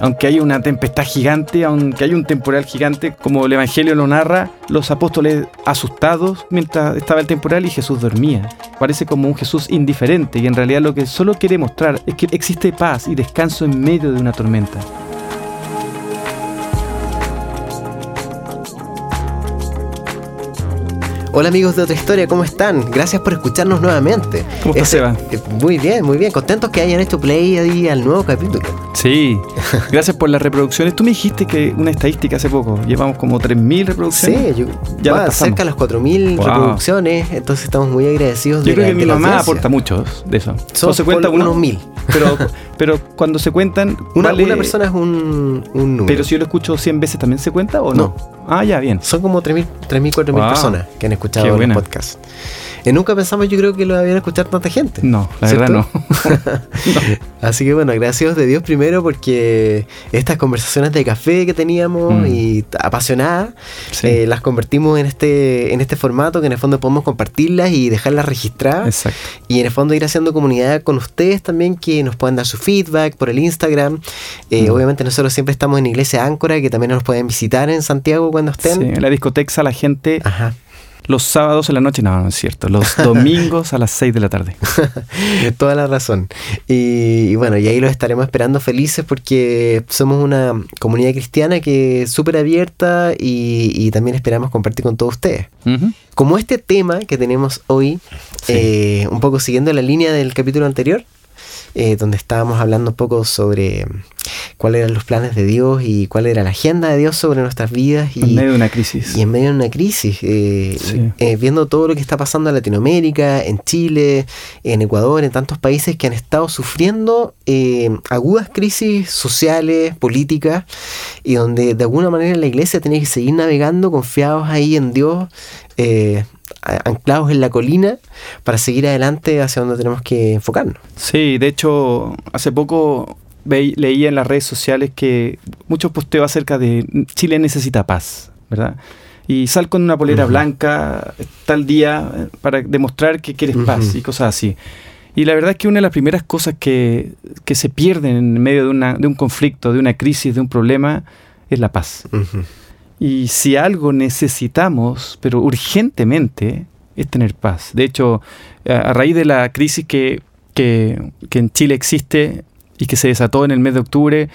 Aunque hay una tempestad gigante, aunque hay un temporal gigante, como el Evangelio lo narra, los apóstoles asustados mientras estaba el temporal y Jesús dormía. Parece como un Jesús indiferente y en realidad lo que solo quiere mostrar es que existe paz y descanso en medio de una tormenta. Hola amigos de otra historia, ¿cómo están? Gracias por escucharnos nuevamente. ¿Cómo estás, Seba? Eh, muy bien, muy bien. Contentos que hayan hecho play ahí al nuevo capítulo. Sí, gracias por las reproducciones. Tú me dijiste que una estadística hace poco, llevamos como 3.000 reproducciones. Sí, yo, ya cerca de las 4.000 reproducciones, entonces estamos muy agradecidos. Yo creo que mi mamá aporta mucho de eso. Son se cuenta unos mil. Pero, pero cuando se cuentan... Una, una persona es un, un, número. Pero si yo lo escucho 100 veces, ¿también se cuenta o no? Ah, ya, bien. Son como 3.000, 4.000 personas que han escuchado el podcast. Y nunca pensamos, yo creo que lo habían escuchar tanta gente. No, la verdad no. Así que bueno, gracias de Dios primero porque estas conversaciones de café que teníamos mm. y apasionadas, eh, las convertimos en este, en este formato que en el fondo podemos compartirlas y dejarlas registradas. Exacto. Y en el fondo ir haciendo comunidad con ustedes también que nos puedan dar su feedback por el Instagram. Eh, mm. Obviamente nosotros siempre estamos en Iglesia Áncora, que también nos pueden visitar en Santiago cuando estén. Sí, en la discoteca la gente Ajá los sábados en la noche, no, no es cierto, los domingos a las 6 de la tarde. Toda la razón. Y, bueno, y ahí los estaremos esperando felices porque somos una comunidad cristiana que es súper abierta y, también esperamos compartir con todos ustedes. Como este tema que tenemos hoy, eh, un poco siguiendo la línea del capítulo anterior, eh, donde estábamos hablando un poco sobre cuáles eran los planes de Dios y cuál era la agenda de Dios sobre nuestras vidas. Y, en medio de una crisis. Y en medio de una crisis, eh, eh, viendo todo lo que está pasando en Latinoamérica, en Chile, en Ecuador, en tantos países que han estado sufriendo agudas crisis sociales, políticas, y donde de alguna manera la iglesia tiene que seguir navegando confiados ahí en Dios, anclados en la colina para seguir adelante hacia donde tenemos que enfocarnos. Sí, de hecho, hace poco leía en las redes sociales que muchos posteos acerca de Chile necesita paz, ¿verdad? Y sal con una polera blanca tal día eh, para demostrar que quieres paz y cosas así. Y la verdad es que una de las primeras cosas que, se pierden en medio de, una, de, un conflicto, de una crisis, de un problema, es la paz. Y si algo necesitamos, pero urgentemente, es tener paz. De hecho, a raíz de la crisis que, que, en Chile existe y que se desató en el mes de octubre,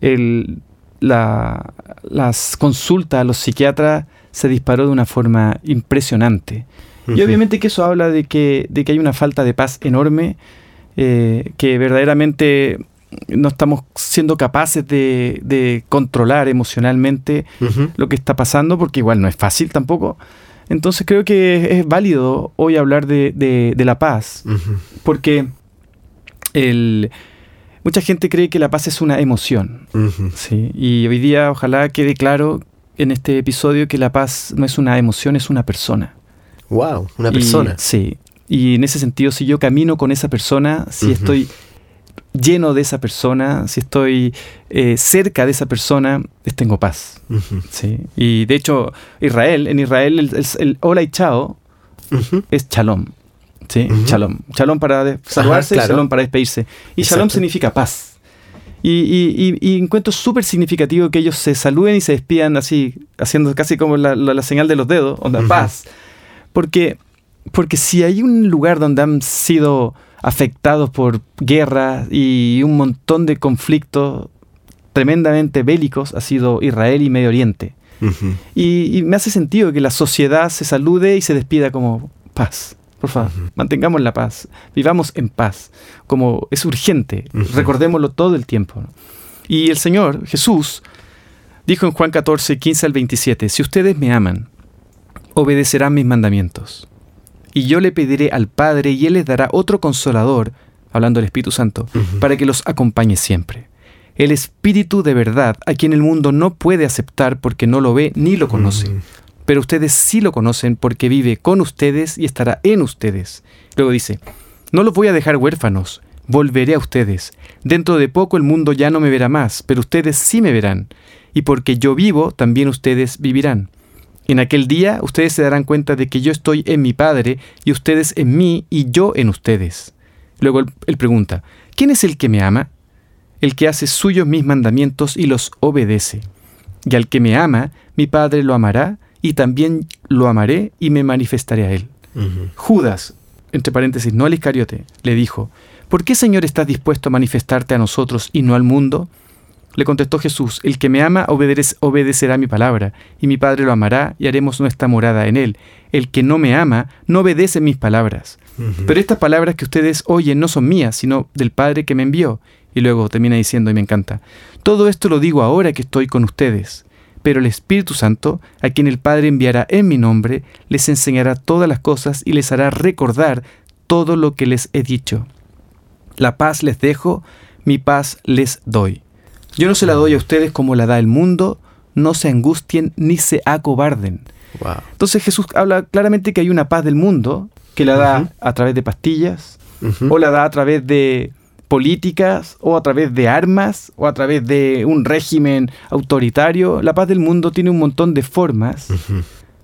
el, la, las consultas a los psiquiatras se disparó de una forma impresionante. Y obviamente que eso habla de que, de que hay una falta de paz enorme, eh, que verdaderamente no estamos siendo capaces de, controlar emocionalmente lo que está pasando, porque igual no es fácil tampoco. Entonces creo que es, válido hoy hablar de, la paz, porque el, mucha gente cree que la paz es una emoción. Y hoy día ojalá quede claro en este episodio que la paz no es una emoción, es una persona. Wow, una persona. sí. Y en ese sentido, si yo camino con esa persona, si estoy lleno de esa persona, si estoy eh, cerca de esa persona, tengo paz. ¿sí? Y de hecho, Israel, en Israel el, hola y chao es shalom. ¿sí? Shalom. Shalom para saludarse shalom para despedirse. Y shalom significa paz. Y, y, encuentro súper significativo que ellos se saluden y se despidan así, haciendo casi como la, señal de los dedos, onda, paz. Porque, porque si hay un lugar donde han sido afectados por guerras y un montón de conflictos tremendamente bélicos ha sido Israel y Medio Oriente. y, me hace sentido que la sociedad se salude y se despida como paz. Por favor, mantengamos la paz, vivamos en paz, como es urgente, recordémoslo todo el tiempo. Y el Señor, Jesús, dijo en Juan 14, 15 al 27, si ustedes me aman, obedecerán mis mandamientos y yo le pediré al Padre y Él les dará otro consolador, hablando del Espíritu Santo, para que los acompañe siempre. El Espíritu de verdad, a quien el mundo no puede aceptar porque no lo ve ni lo conoce. Pero ustedes sí lo conocen porque vive con ustedes y estará en ustedes. Luego dice, no los voy a dejar huérfanos, volveré a ustedes. Dentro de poco el mundo ya no me verá más, pero ustedes sí me verán. Y porque yo vivo, también ustedes vivirán. En aquel día ustedes se darán cuenta de que yo estoy en mi Padre y ustedes en mí y yo en ustedes. Luego él, pregunta, ¿quién es el que me ama? el que hace suyos mis mandamientos y los obedece. Y al que me ama, mi Padre lo amará, y también lo amaré y me manifestaré a él. Judas, entre paréntesis, no al Iscariote, le dijo, ¿por qué Señor estás dispuesto a manifestarte a nosotros y no al mundo? Le contestó Jesús, el que me ama obedecerá mi palabra, y mi Padre lo amará, y haremos nuestra morada en él. El que no me ama no obedece mis palabras. Pero estas palabras que ustedes oyen no son mías, sino del Padre que me envió. Y luego termina diciendo, y me encanta, todo esto lo digo ahora que estoy con ustedes. Pero el Espíritu Santo, a quien el Padre enviará en mi nombre, les enseñará todas las cosas y les hará recordar todo lo que les he dicho. La paz les dejo, mi paz les doy. Yo no se la doy a ustedes como la da el mundo, no se angustien ni se acobarden. Entonces Jesús habla claramente que hay una paz del mundo que la da a través de pastillas, o la da a través de políticas, o a través de armas, o a través de un régimen autoritario. La paz del mundo tiene un montón de formas,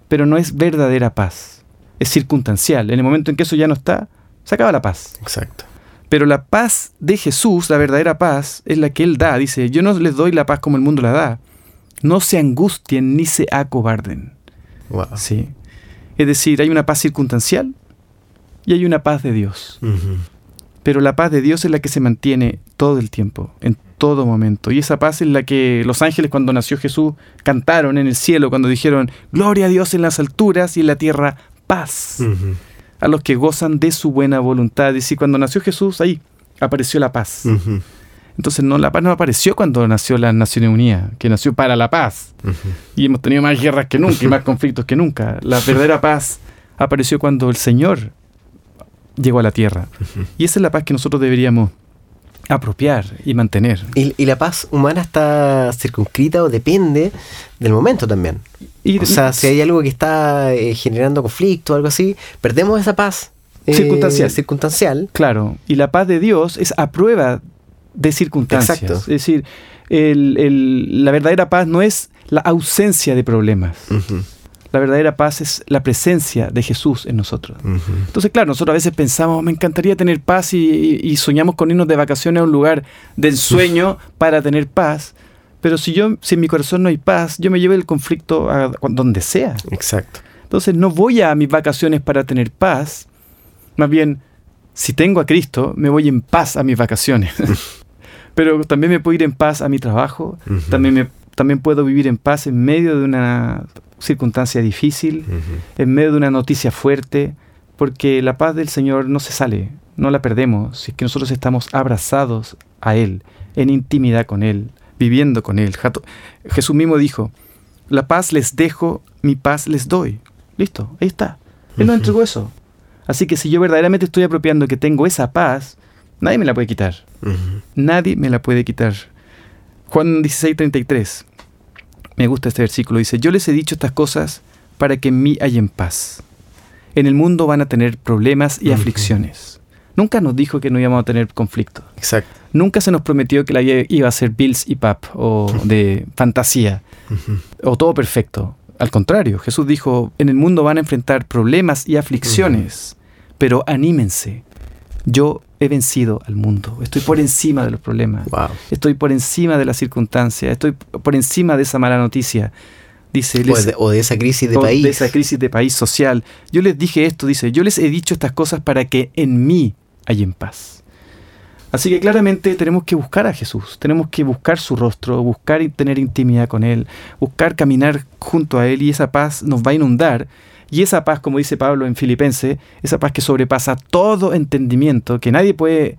pero no es verdadera paz. Es circunstancial. En el momento en que eso ya no está, se acaba la paz. Exacto. Pero la paz de Jesús, la verdadera paz, es la que Él da. Dice, yo no les doy la paz como el mundo la da. No se angustien ni se acobarden. Sí. Es decir, hay una paz circunstancial y hay una paz de Dios. Pero la paz de Dios es la que se mantiene todo el tiempo, en todo momento. Y esa paz es la que los ángeles cuando nació Jesús cantaron en el cielo cuando dijeron, Gloria a Dios en las alturas y en la tierra paz a los que gozan de su buena voluntad. Es decir, cuando nació Jesús, ahí apareció la paz. Entonces, no, la paz no apareció cuando nació la Naciones Unidas, que nació para la paz. Y hemos tenido más guerras que nunca y más conflictos que nunca. La verdadera paz apareció cuando el Señor llegó a la tierra. Y esa es la paz que nosotros deberíamos apropiar y mantener. Y, la paz humana está circunscrita o depende del momento también. Y, o sea, si hay algo que está eh, generando conflicto o algo así, perdemos esa paz. Eh, circunstancial. circunstancial. Claro, y la paz de Dios es a prueba de circunstancias. Exacto. Es decir, la verdadera paz no es la ausencia de problemas. La verdadera paz es la presencia de Jesús en nosotros. Entonces, claro, nosotros a veces pensamos, me encantaría tener paz y, soñamos con irnos de vacaciones a un lugar de ensueño para tener paz. Pero si yo, si en mi corazón no hay paz, yo me llevo el conflicto a donde sea. Exacto. Entonces no voy a mis vacaciones para tener paz. Más bien, si tengo a Cristo, me voy en paz a mis vacaciones. Pero también me puedo ir en paz a mi trabajo. También me también puedo vivir en paz en medio de una circunstancia difícil, en medio de una noticia fuerte, porque la paz del Señor no se sale, no la perdemos, si es que nosotros estamos abrazados a Él, en intimidad con Él, viviendo con Él. Jesús mismo dijo, la paz les dejo, mi paz les doy. Listo, ahí está. Él nos entregó eso. Así que si yo verdaderamente estoy apropiando que tengo esa paz, nadie me la puede quitar. Nadie me la puede quitar. Juan 16:33. Me gusta este versículo. Dice, yo les he dicho estas cosas para que en mí hayan paz. En el mundo van a tener problemas y aflicciones. Nunca nos dijo que no íbamos a tener conflictos. Exacto. Nunca se nos prometió que la vida iba a ser Bills y Pap o de fantasía o todo perfecto. Al contrario, Jesús dijo, en el mundo van a enfrentar problemas y aflicciones, pero anímense. Yo he vencido al mundo, estoy por encima de los problemas, estoy por encima de las circunstancias, estoy por encima de esa mala noticia. Dice, o, de, esa crisis de país. De esa crisis de país social. Yo les dije esto, dice, yo les he dicho estas cosas para que en mí en paz. Así que claramente tenemos que buscar a Jesús, tenemos que buscar su rostro, buscar tener intimidad con Él, buscar caminar junto a Él y esa paz nos va a inundar y esa paz, como dice Pablo en Filipense, esa paz que sobrepasa todo entendimiento, que nadie puede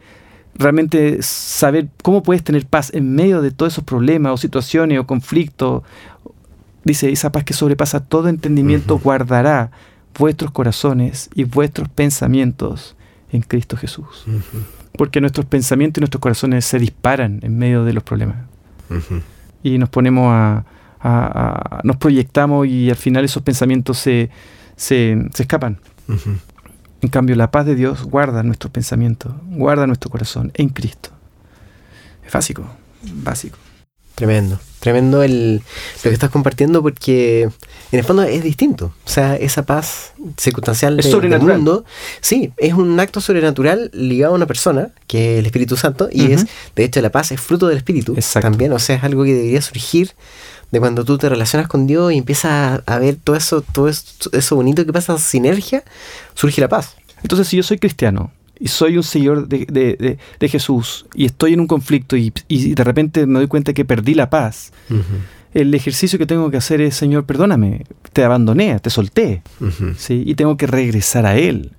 realmente saber cómo puedes tener paz en medio de todos esos problemas o situaciones o conflictos. Dice, esa paz que sobrepasa todo entendimiento guardará vuestros corazones y vuestros pensamientos en Cristo Jesús. Porque nuestros pensamientos y nuestros corazones se disparan en medio de los problemas. Y nos ponemos a, nos proyectamos y al final esos pensamientos se, se, escapan. En cambio, la paz de Dios guarda nuestro pensamiento, guarda nuestro corazón en Cristo. Es básico, básico. Tremendo. Tremendo el, lo que estás compartiendo porque en el fondo es distinto. O sea, esa paz circunstancial Es de- del mundo, sí, es un acto sobrenatural ligado a una persona, que es el Espíritu Santo, y es, de hecho, la paz es fruto del Espíritu Exacto. también. O sea, es algo que debería surgir de cuando tú te relacionas con Dios y empiezas a, ver todo eso, todo eso, eso bonito que pasa, sinergia, surge la paz. Entonces, si yo soy cristiano y soy un seguidor de, de- de- de Jesús y estoy en un conflicto y, y de repente me doy cuenta que perdí la paz, el ejercicio que tengo que hacer es, Señor, perdóname, te abandoné, te solté. ¿sí? y tengo que regresar a Él.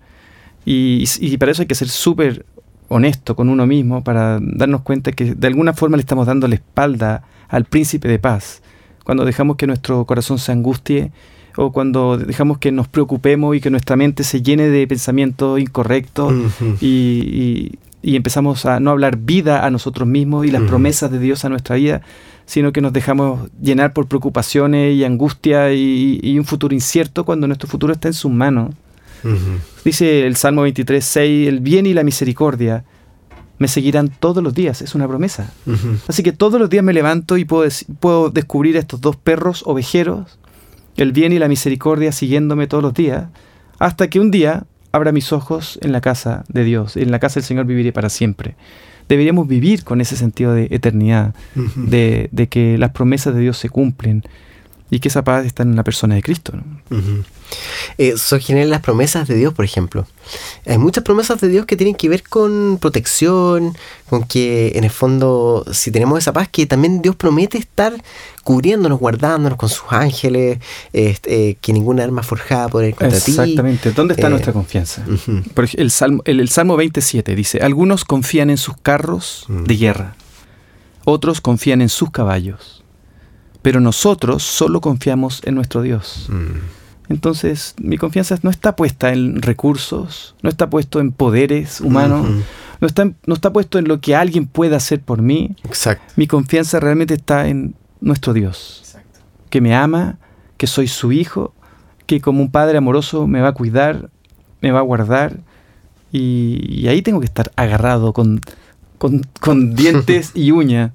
Y, y para eso hay que ser súper honesto con uno mismo para darnos cuenta que de alguna forma le estamos dando la espalda al príncipe de paz. Cuando dejamos que nuestro corazón se angustie o cuando dejamos que nos preocupemos y que nuestra mente se llene de pensamientos incorrectos y, y- y empezamos a no hablar vida a nosotros mismos y las promesas de Dios a nuestra vida, sino que nos dejamos llenar por preocupaciones y angustia y, y un futuro incierto cuando nuestro futuro está en sus manos. Dice el Salmo 23, 6, el bien y la misericordia me seguirán todos los días, es una promesa. Así que todos los días me levanto y puedo, puedo descubrir a estos dos perros ovejeros, el bien y la misericordia siguiéndome todos los días, hasta que un día abra mis ojos en la casa de Dios, en la casa del Señor viviré para siempre. Deberíamos vivir con ese sentido de eternidad, de, de que las promesas de Dios se cumplen y que esa paz está en la persona de Cristo. Eh, son las promesas de Dios, por ejemplo. Hay muchas promesas de Dios que tienen que ver con protección, con que en el fondo, si tenemos esa paz, que también Dios promete estar cubriéndonos, guardándonos con sus ángeles, este, eh, que ninguna arma forjada podrá ir contra ti. Exactamente. ¿Dónde está Eh, nuestra confianza? Por el, Salmo, el, el Salmo 27 dice, algunos confían en sus carros Mm. de guerra, otros confían en sus caballos, pero nosotros solo confiamos en nuestro Dios. Mm. Entonces, mi confianza no está puesta en recursos, no está puesto en poderes humanos, no, está, no está puesto en lo que alguien pueda hacer por mí. Exacto. Mi confianza realmente está en nuestro Dios, que me ama, que soy su hijo, que como un padre amoroso me va a cuidar, me va a guardar, y, y ahí tengo que estar agarrado con, con, con dientes y uñas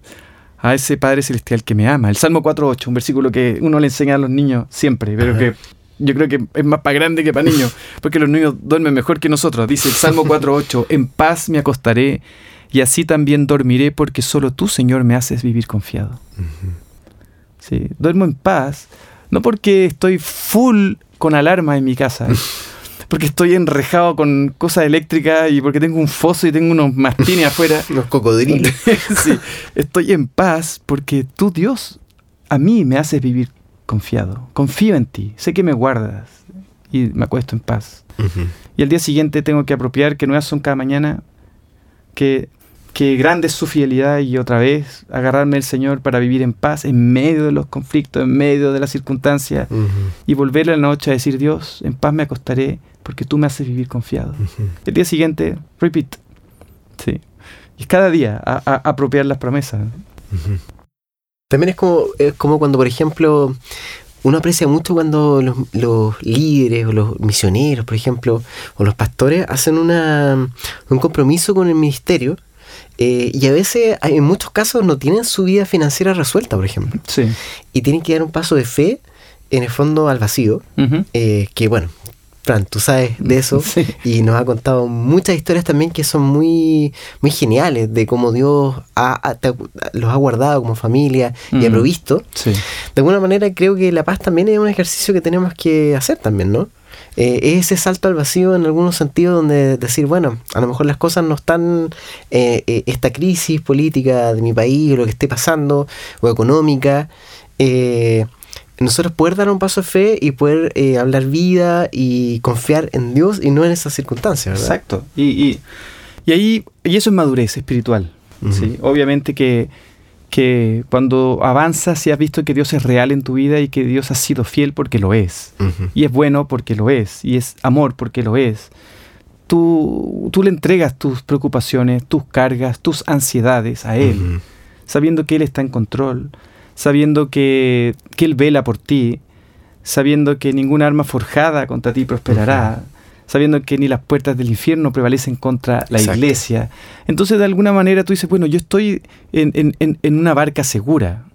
a ese Padre Celestial que me ama. El Salmo 4.8, un versículo que uno le enseña a los niños siempre, pero Ajá. que yo creo que es más para grande que para niños, porque los niños duermen mejor que nosotros. Dice el Salmo 4.8, en paz me acostaré y así también dormiré porque solo tú, Señor, me haces vivir confiado. Sí, duermo en paz, no porque estoy full con alarma en mi casa, porque estoy enrejado con cosas eléctricas y porque tengo un foso y tengo unos mastines afuera. Los cocodrilos. sí, estoy en paz porque tú, Dios, a mí me haces vivir confiado. Confío en ti, sé que me guardas y me acuesto en paz. Y al día siguiente tengo que apropiar que nuevas son cada mañana, que, que grande es su fidelidad y otra vez agarrarme el Señor para vivir en paz en medio de los conflictos, en medio de las circunstancias y volver a la noche a decir, Dios, en paz me acostaré porque tú me haces vivir confiado. El día siguiente, repeat. Sí. Y cada día a, a- apropiar las promesas. También es como, es como cuando, por ejemplo, uno aprecia mucho cuando los, los líderes o los misioneros, por ejemplo, o los pastores hacen una, un compromiso con el ministerio eh, y a veces, en muchos casos, no tienen su vida financiera resuelta, por ejemplo, Sí. y tienen que dar un paso de fe, en el fondo, al vacío, eh, que bueno, Fran, tú sabes de eso Sí. y nos ha contado muchas historias también que son muy, muy geniales de cómo Dios ha- ha- los ha guardado como familia y ha Mm. provisto. Sí. De alguna manera creo que la paz también es un ejercicio que tenemos que hacer también, ¿no? Eh, es ese salto al vacío en algunos sentidos donde decir, bueno, a lo mejor las cosas no están, eh, eh, esta crisis política de mi país o lo que esté pasando, o económica, eh, nosotros poder dar un paso de fe y poder eh, hablar vida y confiar en Dios y no en esas circunstancias, ¿verdad? Exacto. Y, y, y ahí, y eso es madurez espiritual. ¿sí? Obviamente que, que cuando avanzas y has visto que Dios es real en tu vida y que Dios ha sido fiel porque lo es. Y es bueno porque lo es. Y es amor porque lo es. Tú, tú le entregas tus preocupaciones, tus cargas, tus ansiedades a Él, sabiendo que Él está en control, sabiendo que, que Él vela por ti, sabiendo que ninguna arma forjada contra ti prosperará, sabiendo que ni las puertas del infierno prevalecen contra la Exacto. iglesia. Entonces, de alguna manera tú dices, bueno, yo estoy en, en- en- en una barca segura.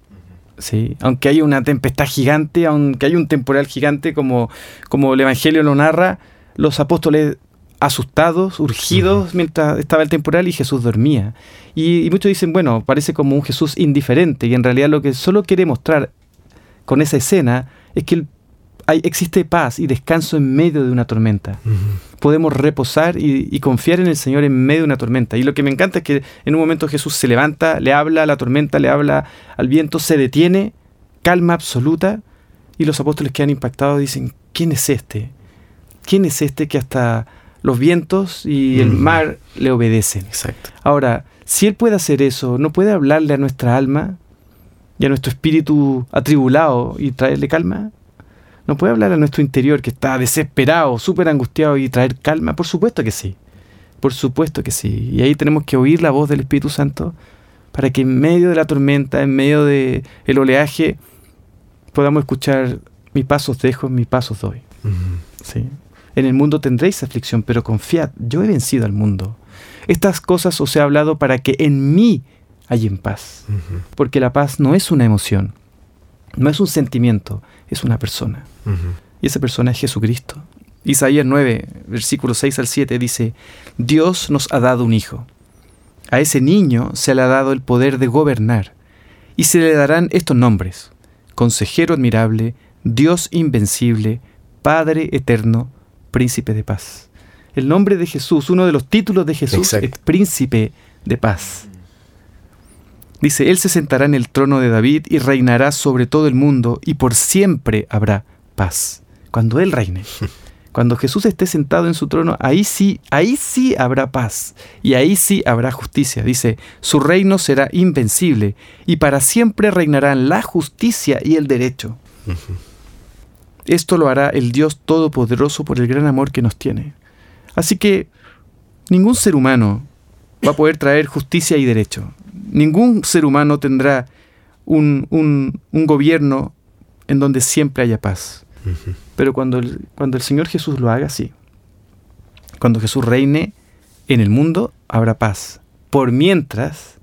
¿sí? Aunque haya una tempestad gigante, aunque haya un temporal gigante como, como el Evangelio lo narra, los apóstoles asustados, urgidos mientras estaba el temporal y Jesús dormía. Y, muchos dicen, bueno, parece como un Jesús indiferente y en realidad lo que solo quiere mostrar con esa escena es que hay, existe paz y descanso en medio de una tormenta. Podemos reposar y, y, confiar en el Señor en medio de una tormenta. Y lo que me encanta es que en un momento Jesús se levanta, le habla a la tormenta, le habla al viento, se detiene, calma absoluta, y los apóstoles quedan impactados y dicen, ¿quién es este? ¿Quién es este que hasta los vientos y el mar le obedecen. Exacto. Ahora, si Él puede hacer eso, ¿no puede hablarle a nuestra alma y a nuestro espíritu atribulado y traerle calma? ¿No puede hablar a nuestro interior que está desesperado, súper angustiado y traer calma? Por supuesto que sí. Por supuesto que sí. Y ahí tenemos que oír la voz del Espíritu Santo para que en medio de la tormenta, en medio del el oleaje, podamos escuchar mi pasos dejo, mi pasos doy. ¿Sí? En el mundo tendréis aflicción, pero confiad, yo he vencido al mundo. Estas cosas os he hablado para que en mí hay en paz. Porque la paz no es una emoción, no es un sentimiento, es una persona. Y esa persona es Jesucristo. Isaías 9, versículos 6 al 7 dice, Dios nos ha dado un hijo. A ese niño se le ha dado el poder de gobernar, y se le darán estos nombres, Consejero admirable, Dios invencible, Padre eterno, príncipe de paz. El nombre de Jesús, uno de los títulos de Jesús es príncipe de paz. Dice, Él se sentará en el trono de David y reinará sobre todo el mundo y por siempre habrá paz. Cuando Él reine. Cuando Jesús esté sentado en su trono, ahí sí, ahí sí habrá paz y ahí sí habrá justicia. Dice, su reino será invencible y para siempre reinarán la justicia y el derecho. Esto lo hará el Dios Todopoderoso por el gran amor que nos tiene. Así que ningún ser humano va a poder traer justicia y derecho. Ningún ser humano tendrá un, un, gobierno en donde siempre haya paz. Pero cuando el, cuando el Señor Jesús lo haga, sí. Cuando Jesús reine en el mundo, habrá paz. Por mientras,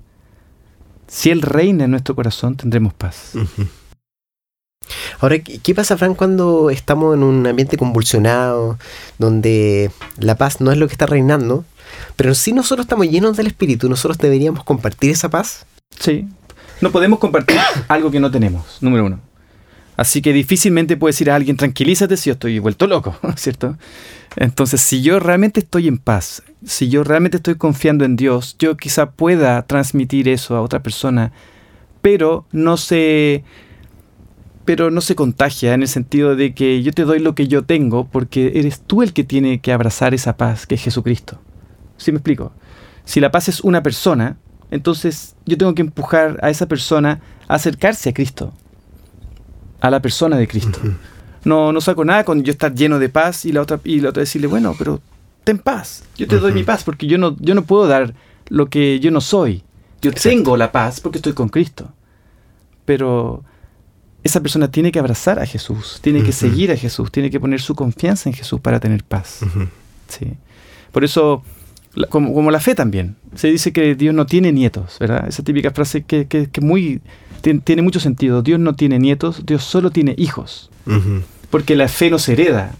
si Él reina en nuestro corazón, tendremos paz. Ahora, ¿qué pasa, Fran, cuando estamos en un ambiente convulsionado, donde la paz no es lo que está reinando, pero si nosotros estamos llenos del Espíritu, nosotros deberíamos compartir esa paz? Sí. No podemos compartir algo que no tenemos, número uno. Así que difícilmente puedes decir a alguien, tranquilízate si yo estoy vuelto loco, ¿cierto? Entonces, si yo realmente estoy en paz, si yo realmente estoy confiando en Dios, yo quizá pueda transmitir eso a otra persona, pero no se pero no se contagia en el sentido de que yo te doy lo que yo tengo porque eres tú el que tiene que abrazar esa paz que es Jesucristo. ¿Sí me explico? Si la paz es una persona, entonces yo tengo que empujar a esa persona a acercarse a Cristo, a la persona de Cristo. No, no saco nada con yo estar lleno de paz y la otra y la otra decirle, bueno, pero ten paz. Yo te doy mi paz porque yo no, yo no puedo dar lo que yo no soy. Yo tengo la paz porque estoy con Cristo. Pero esa persona tiene que abrazar a Jesús, tiene que seguir a Jesús, tiene que poner su confianza en Jesús para tener paz. sí. Por eso, como, la fe también, se dice que Dios no tiene nietos, ¿verdad? Esa típica frase que, que, muy, tiene, mucho sentido. Dios no tiene nietos, Dios solo tiene hijos. Porque la fe no se hereda,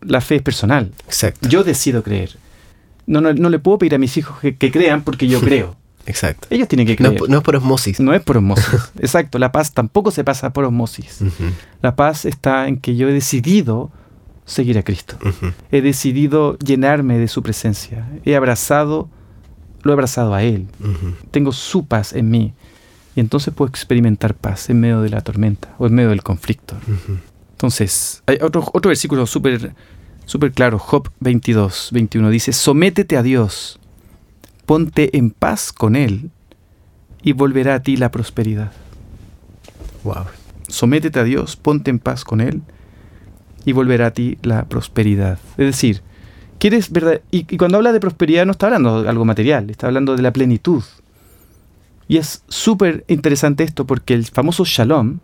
la fe es personal. Exacto. Yo decido creer. No, no, no le puedo pedir a mis hijos que crean porque yo creo. Exacto. Ellos tienen que creer. No, es por osmosis. No es por osmosis. Exacto. La paz tampoco se pasa por osmosis. La paz está en que yo he decidido seguir a Cristo. He decidido llenarme de su presencia. He abrazado, lo he abrazado a Él. Tengo su paz en mí. Y entonces puedo experimentar paz en medio de la tormenta o en medio del conflicto. Entonces, hay otro, otro versículo súper super claro, Job 22, 21, dice, sométete a Dios ponte en paz con Él y volverá a ti la prosperidad. Wow. Sométete a Dios, ponte en paz con Él y volverá a ti la prosperidad. Es decir, quieres verdad y, cuando habla de prosperidad no está hablando de algo material, está hablando de la plenitud. Y es súper interesante esto porque el famoso shalom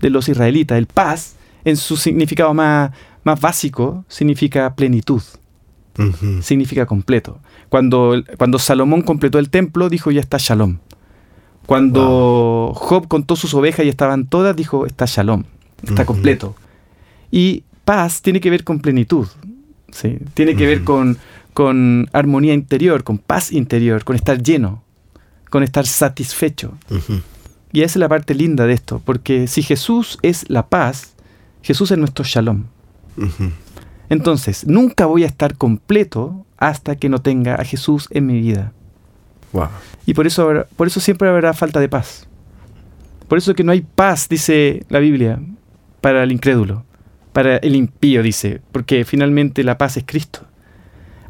de los israelitas, el paz, en su significado más, más básico, significa plenitud significa completo. Cuando, cuando Salomón completó el templo, dijo ya está Shalom. Cuando Job contó sus ovejas y estaban todas, dijo, está shalom, está completo. Y paz tiene que ver con plenitud, ¿sí? tiene que ver con, con armonía interior, con paz interior, con estar lleno, con estar satisfecho. Y esa es la parte linda de esto, porque si Jesús es la paz, Jesús es nuestro shalom. Entonces, nunca voy a estar completo hasta que no tenga a Jesús en mi vida. Y por eso, por eso siempre habrá falta de paz. Por eso que no hay paz, dice la Biblia, para el incrédulo, para el impío, dice, porque finalmente la paz es Cristo.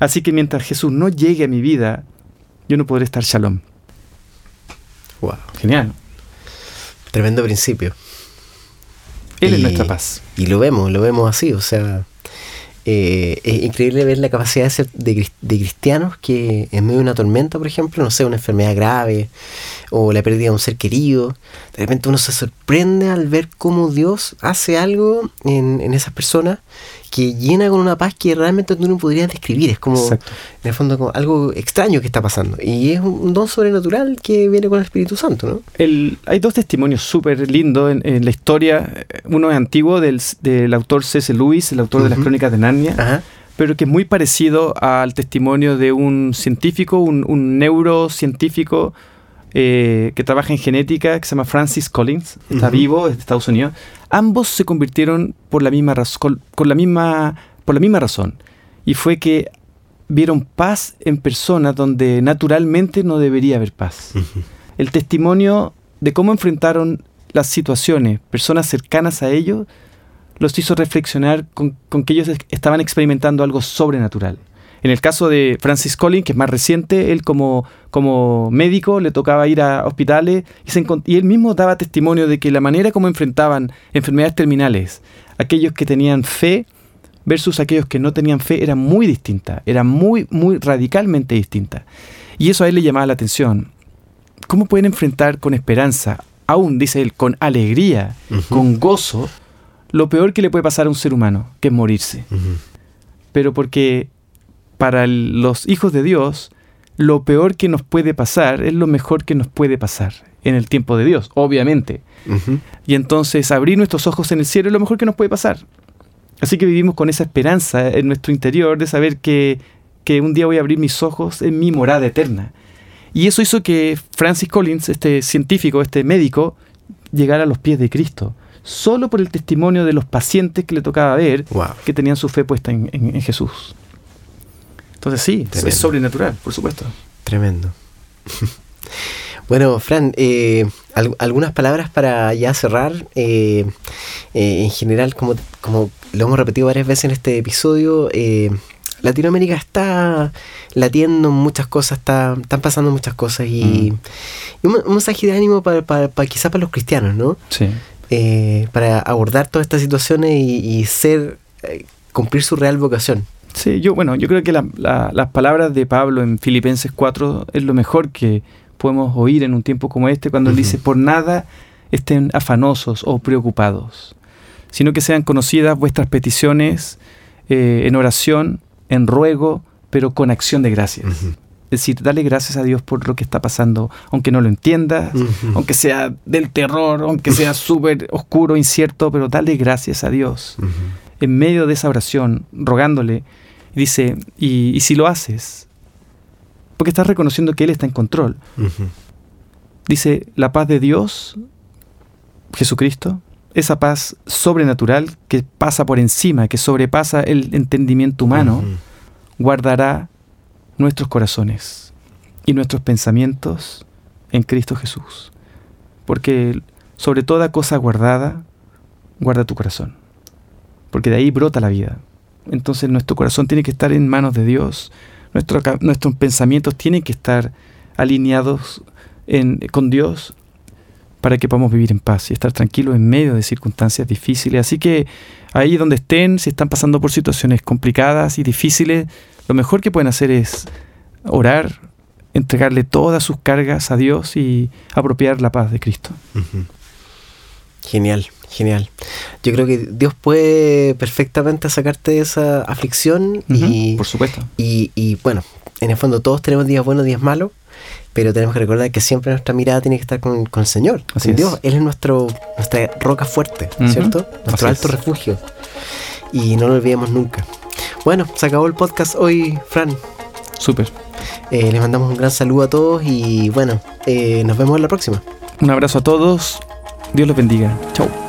Así que mientras Jesús no llegue a mi vida, yo no podré estar shalom. Wow. Genial. Tremendo principio. Él es nuestra paz. Y lo vemos, lo vemos así, o sea, eh, es increíble ver la capacidad de, ser de, cristianos que en medio de una tormenta, por ejemplo, no sé, una enfermedad grave o la pérdida de un ser querido, de repente uno se sorprende al ver cómo Dios hace algo en, en esas personas que llena con una paz que realmente tú no podrías describir. Es como, en el fondo, algo extraño que está pasando. Y es un don sobrenatural que viene con el Espíritu Santo, ¿no? El, hay dos testimonios súper lindos en, la historia. Uno es antiguo del, del autor C.S. Lewis, el autor de las Crónicas de Narnia. pero que es muy parecido al testimonio de un científico, un, un neurocientífico eh, que trabaja en genética, que se llama Francis Collins, está vivo, es de Estados Unidos. Ambos se convirtieron por la misma con, la misma, por la misma razón. Y fue que vieron paz en personas donde naturalmente no debería haber paz. El testimonio de cómo enfrentaron las situaciones, personas cercanas a ellos, los hizo reflexionar con que ellos estaban experimentando algo sobrenatural. En el caso de Francis Collins, que es más reciente, él como, como médico le tocaba ir a hospitales y, y él mismo daba testimonio de que la manera como enfrentaban enfermedades terminales, aquellos que tenían fe versus aquellos que no tenían fe, era muy distinta, era muy, muy radicalmente distinta. Y eso a él le llamaba la atención. ¿Cómo pueden enfrentar con esperanza, aún, dice él, con alegría, con gozo, lo peor que le puede pasar a un ser humano, que es morirse? Pero porque para los hijos de Dios, lo peor que nos puede pasar es lo mejor que nos puede pasar en el tiempo de Dios, obviamente. Y entonces abrir nuestros ojos en el cielo es lo mejor que nos puede pasar. Así que vivimos con esa esperanza en nuestro interior de saber que, que un día voy a abrir mis ojos en mi morada eterna. Y eso hizo que Francis Collins, este científico, este médico, llegara a los pies de Cristo, solo por el testimonio de los pacientes que le tocaba ver que tenían su fe puesta en Jesús. Entonces sí, es sobrenatural, por supuesto. Tremendo. bueno, Fran, eh, algunas palabras para ya cerrar. Eh, eh, en general, como, como lo hemos repetido varias veces en este episodio, Latinoamérica está latiendo muchas cosas, está, están pasando muchas cosas y, mm. un, mensaje de ánimo para, para, quizás para los cristianos, ¿no? Sí. para abordar todas estas situaciones y, y ser, cumplir su real vocación. Sí, yo, bueno, yo creo que las palabras de Pablo en Filipenses 4 es lo mejor que podemos oír en un tiempo como este, cuando él dice, por nada estén afanosos o preocupados, sino que sean conocidas vuestras peticiones eh, en oración, en ruego, pero con acción de gracias. Es decir, dale gracias a Dios por lo que está pasando, aunque no lo entiendas, aunque sea del terror, aunque sea súper oscuro, incierto, pero dale gracias a Dios. En medio de esa oración, rogándole dice, y, si lo haces, porque estás reconociendo que Él está en control. Dice, la paz de Dios, Jesucristo, esa paz sobrenatural que pasa por encima, que sobrepasa el entendimiento humano, guardará nuestros corazones y nuestros pensamientos en Cristo Jesús. Porque sobre toda cosa guardada, guarda tu corazón. Porque de ahí brota la vida. Entonces nuestro corazón tiene que estar en manos de Dios, nuestro, nuestros pensamientos tienen que estar alineados con Dios para que podamos vivir en paz y estar tranquilos en medio de circunstancias difíciles. Así que ahí donde estén, si están pasando por situaciones complicadas y difíciles, lo mejor que pueden hacer es orar, entregarle todas sus cargas a Dios y apropiar la paz de Cristo. Genial. Genial. Yo creo que Dios puede perfectamente sacarte de esa aflicción y... Por supuesto. Y, y, bueno, en el fondo todos tenemos días buenos, días malos, pero tenemos que recordar que siempre nuestra mirada tiene que estar con, con el Señor, Así con es. Dios. Él es nuestro, nuestra roca fuerte. ¿cierto? Nuestro Así alto es. refugio. Y no lo olvidemos nunca. Bueno, se acabó el podcast hoy, Fran. Súper. Eh, les mandamos un gran saludo a todos y bueno, eh, nos vemos en la próxima. Un abrazo a todos. Dios los bendiga. Chau.